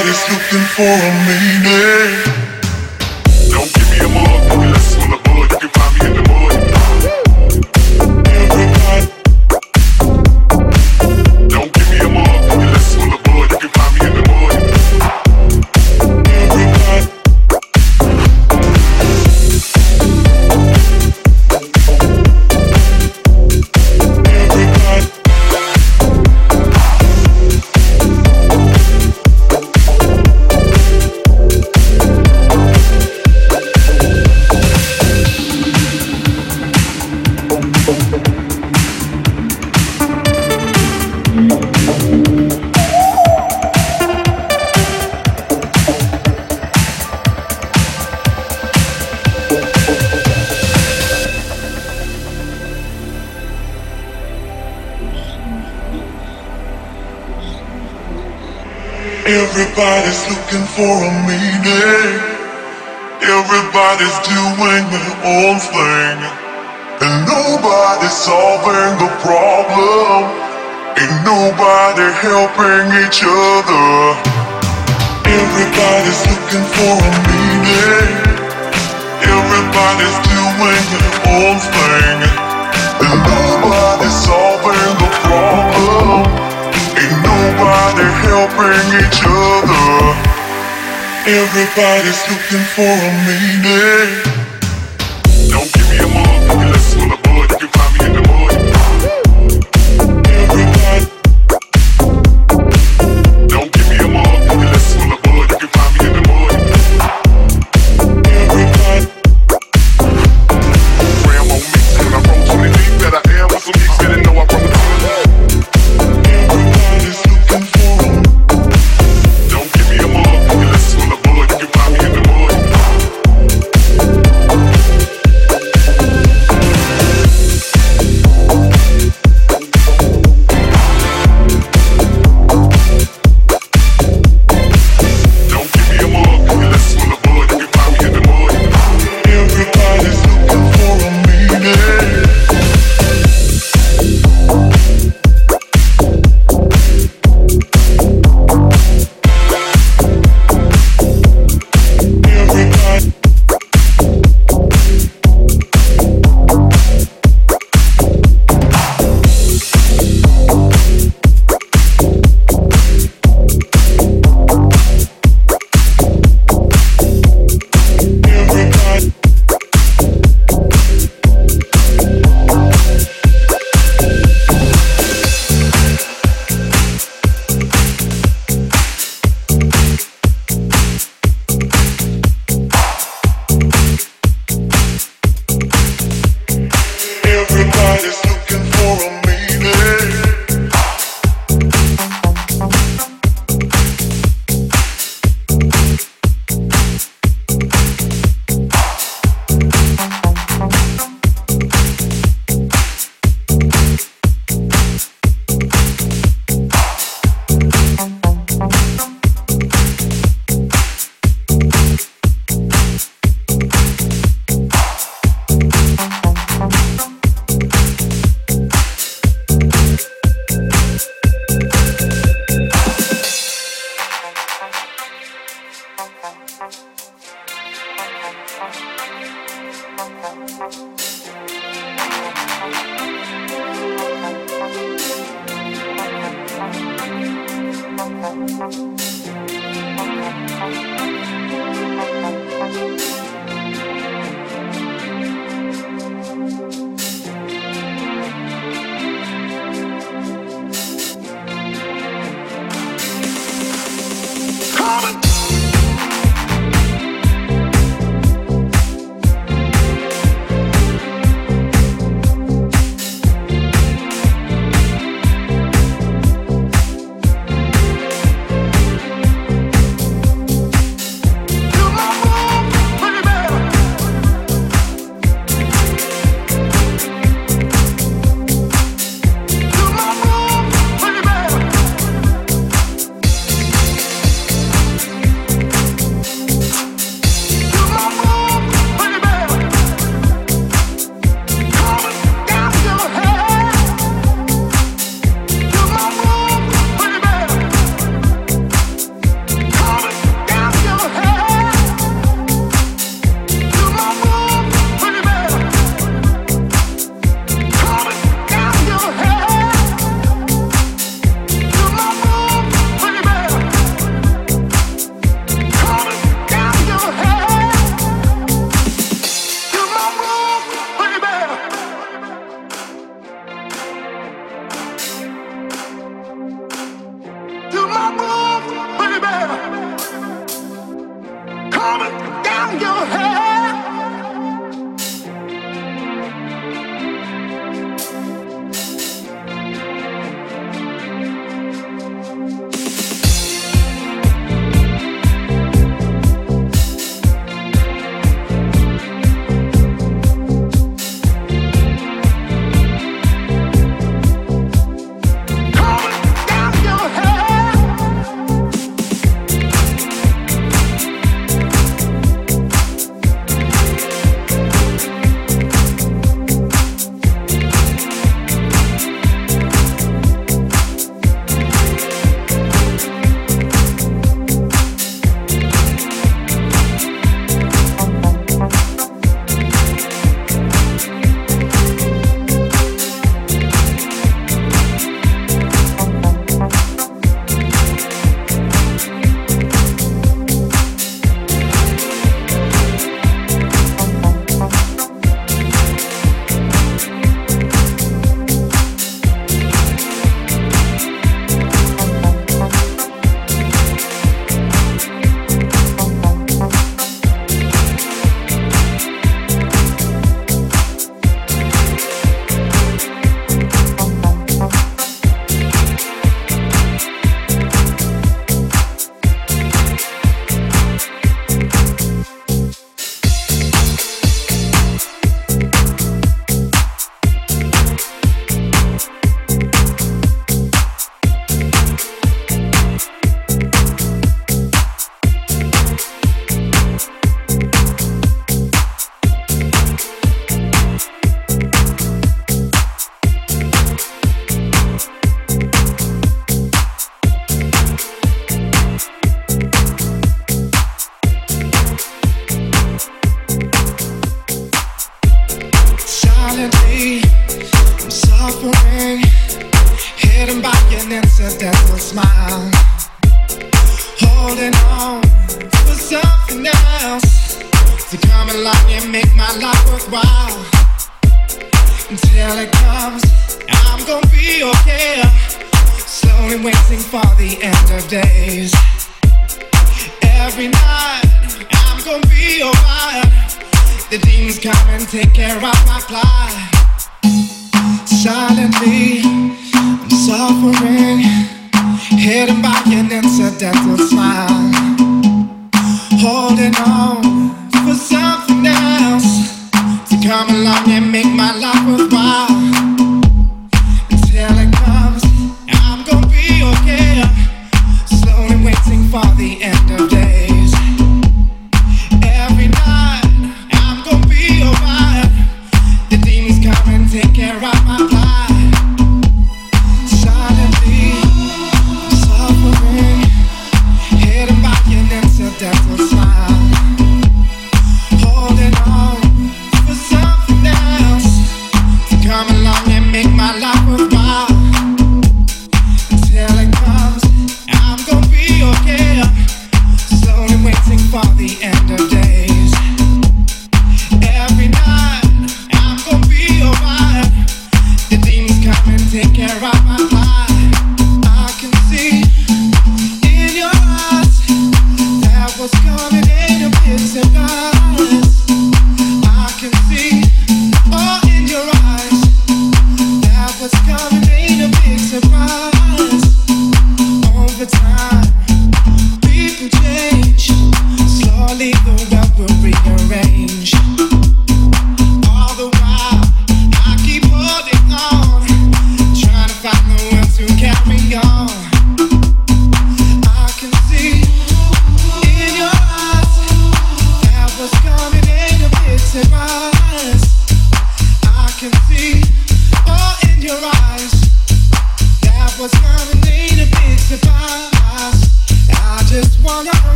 Everybody's looking for a meaning. Helping each other. Everybody's looking for a meaning. Everybody's doing their own thing. And nobody's solving the problem. Ain't nobody helping each other. Everybody's looking for a meaning. This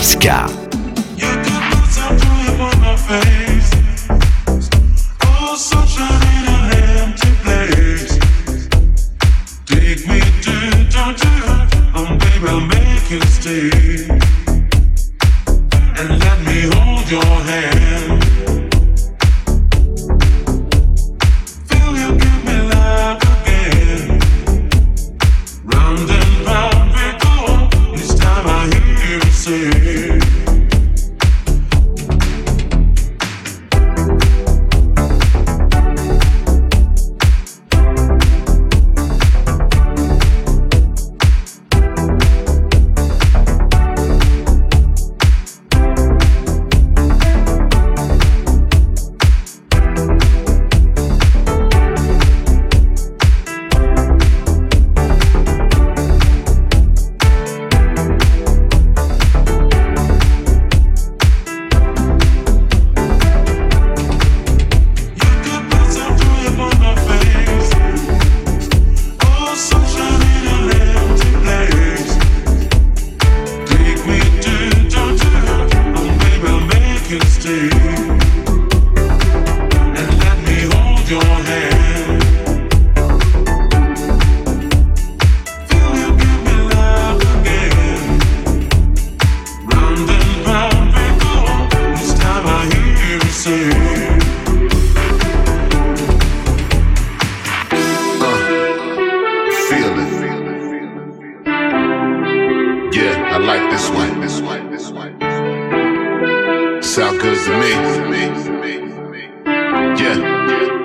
Niska. this way. Sound good to me. Yeah.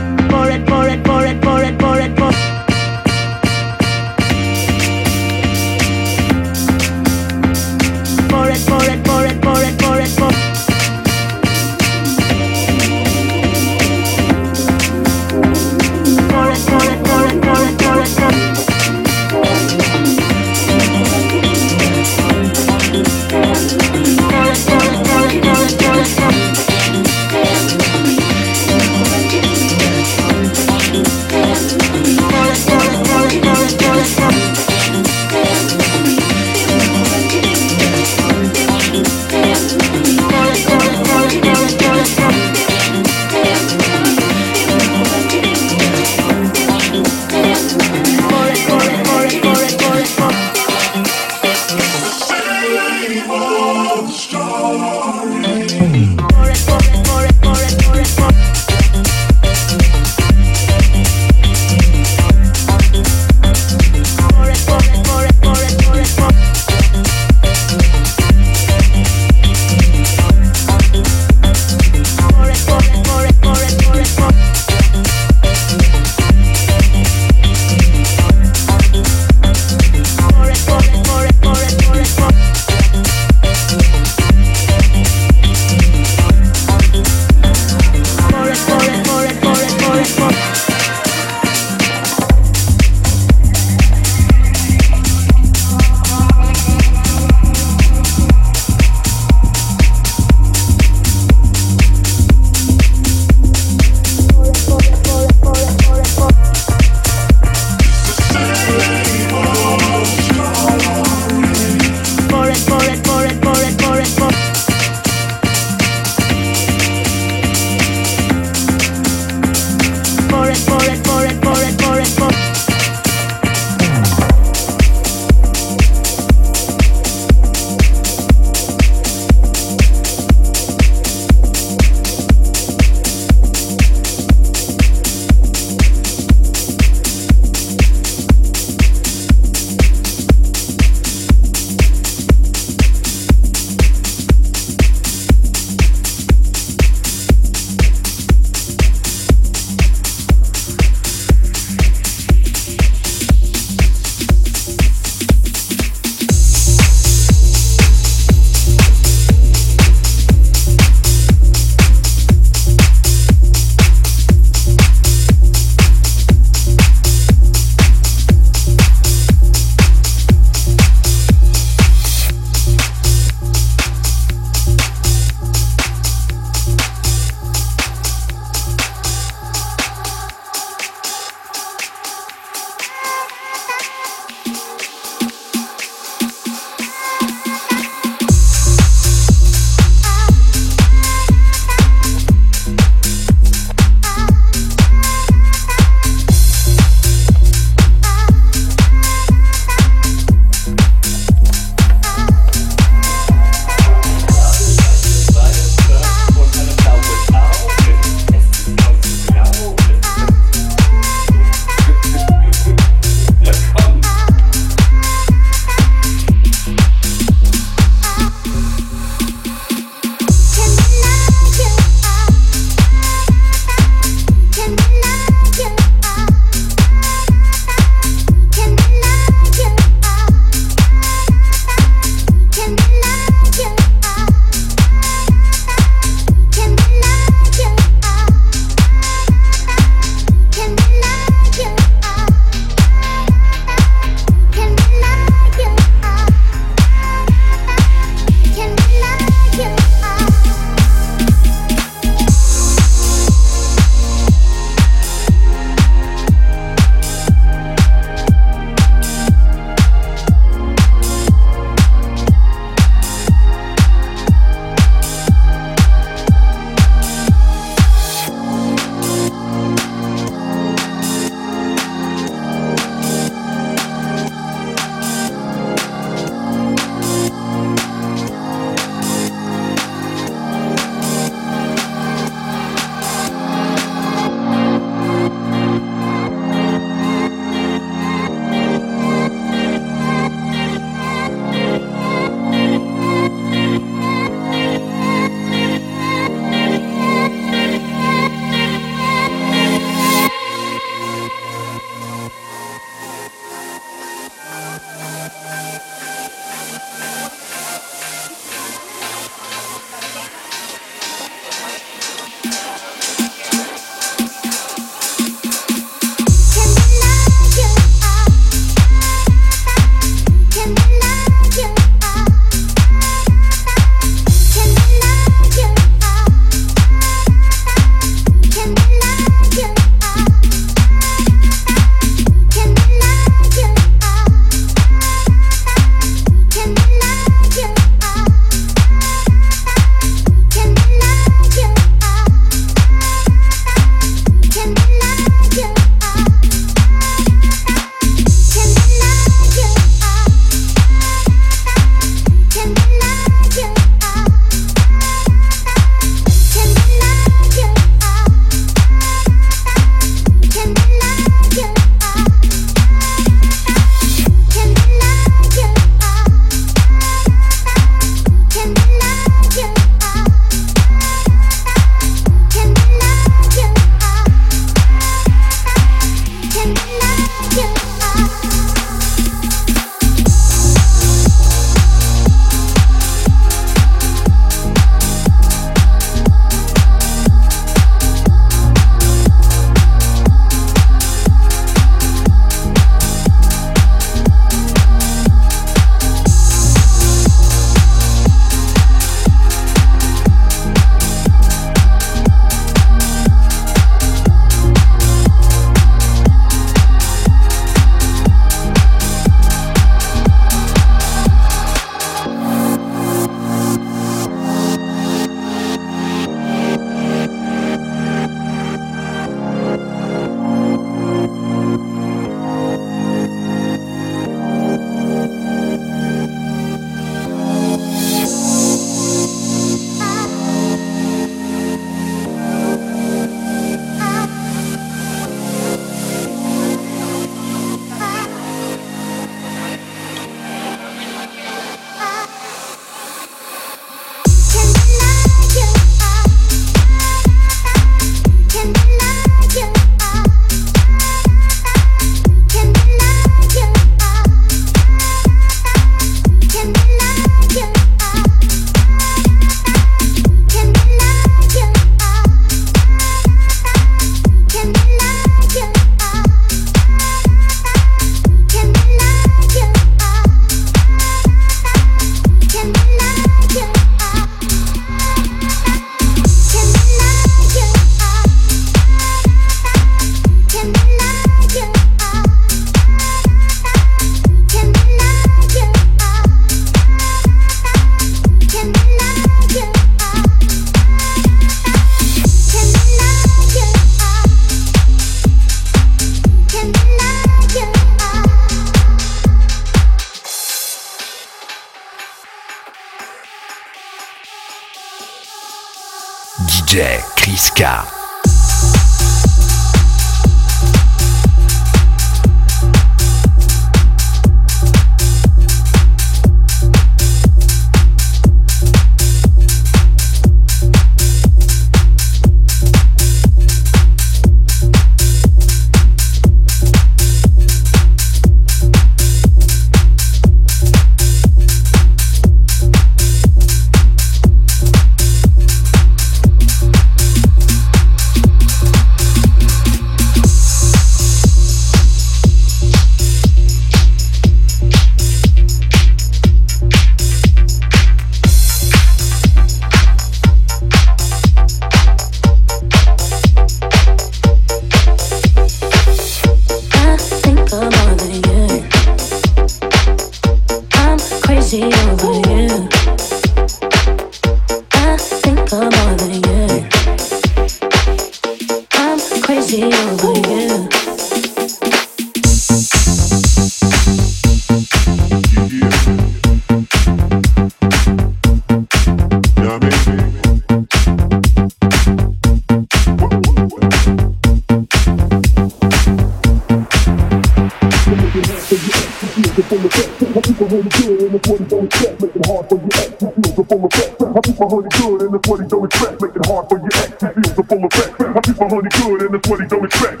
Girl outside frustrated,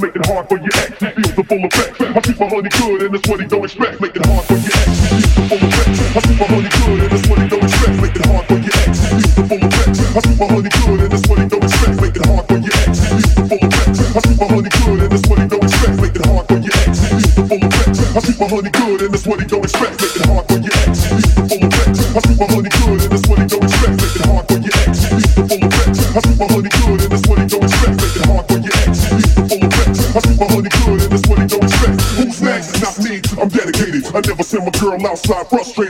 that's a hard for outside frustrated.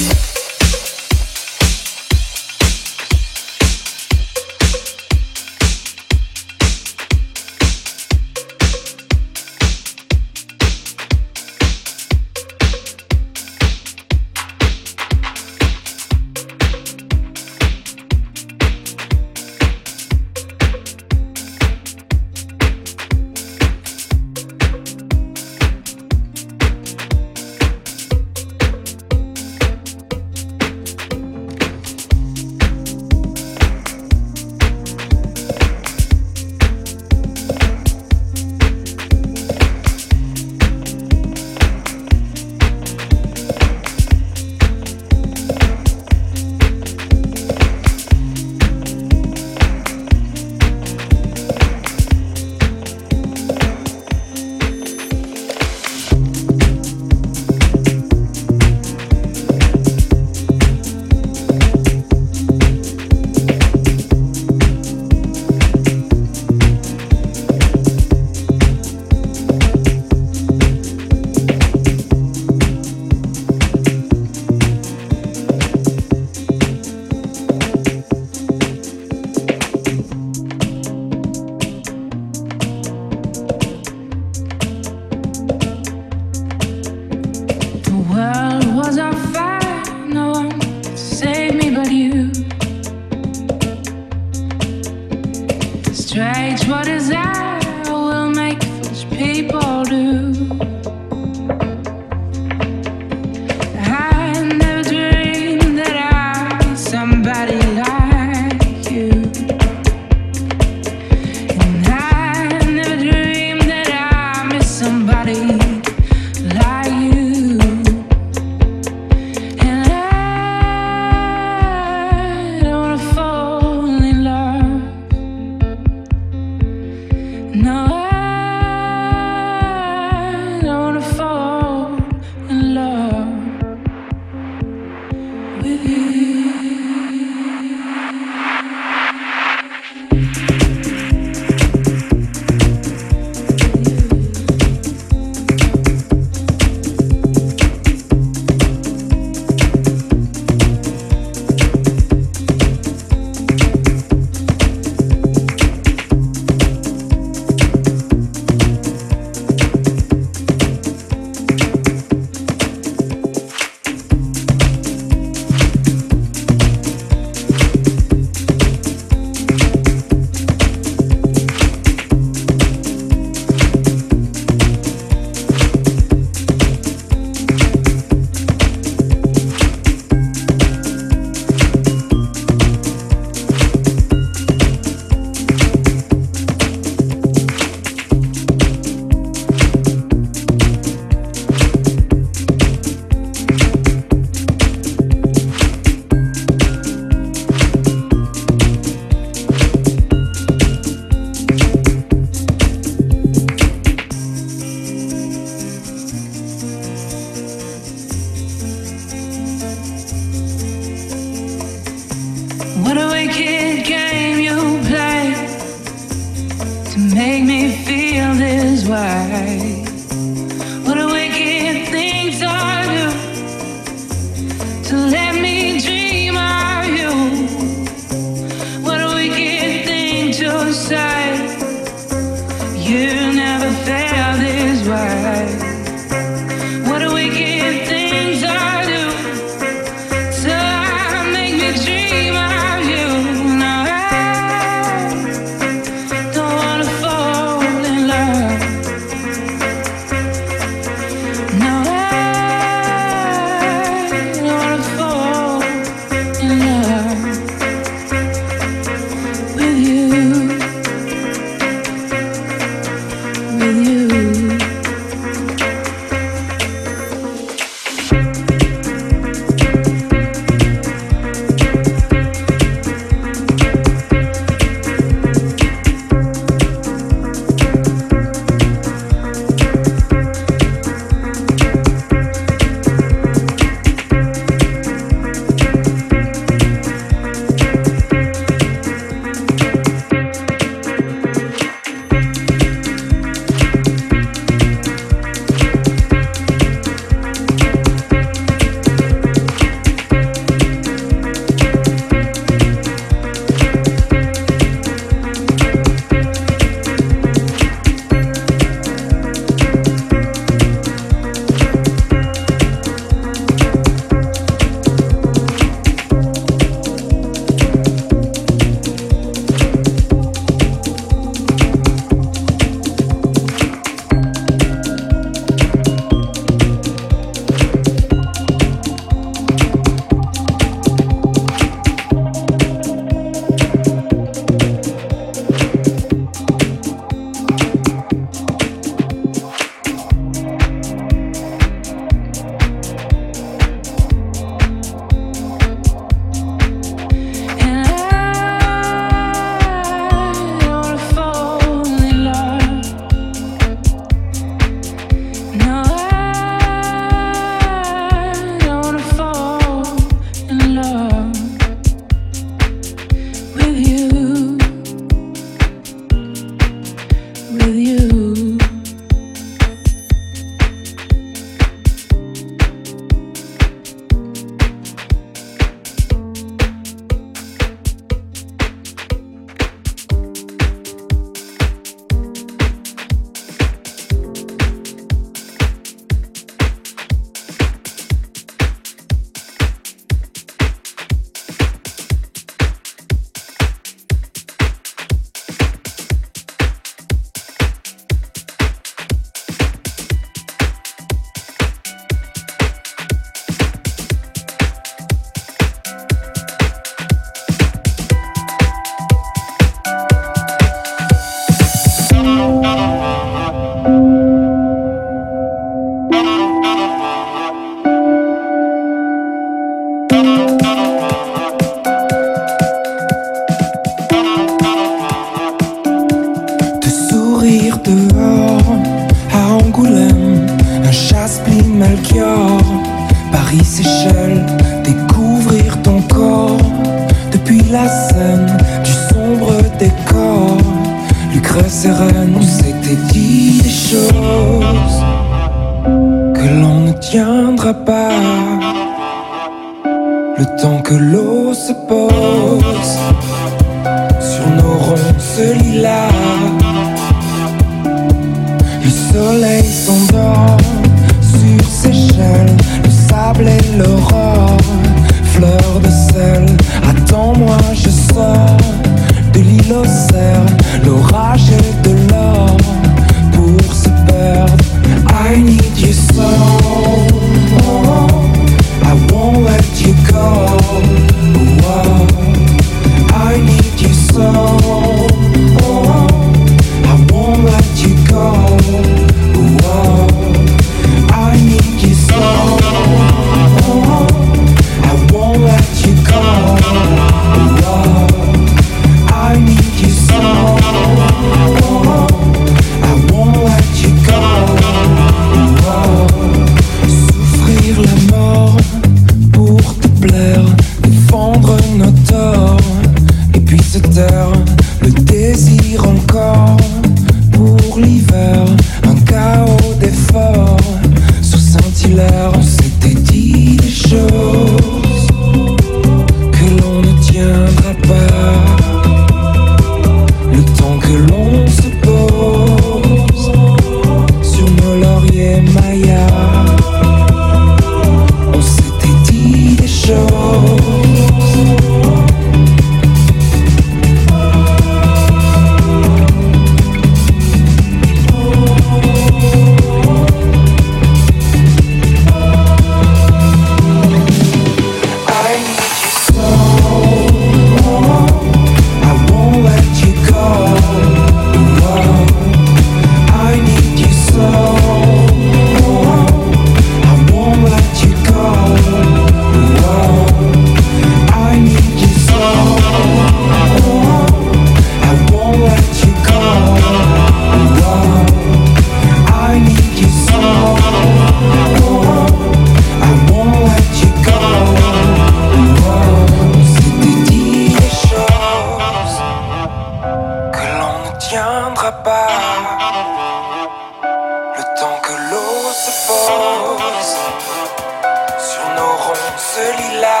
celui-là.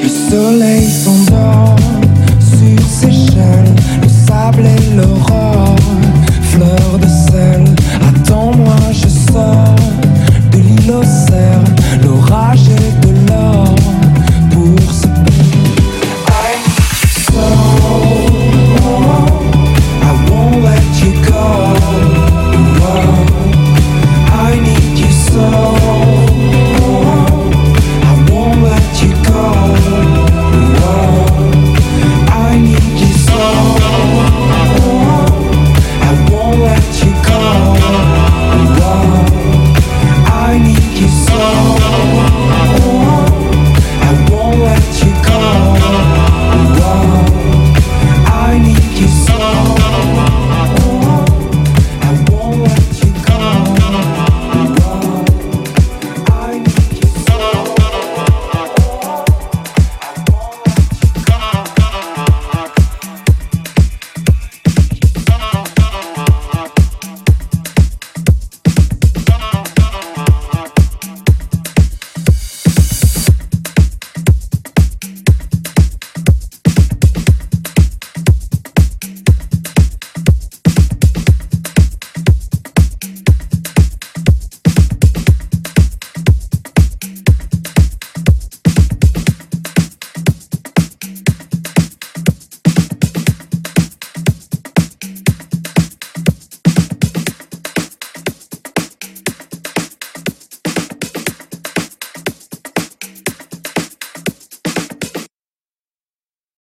Le soleil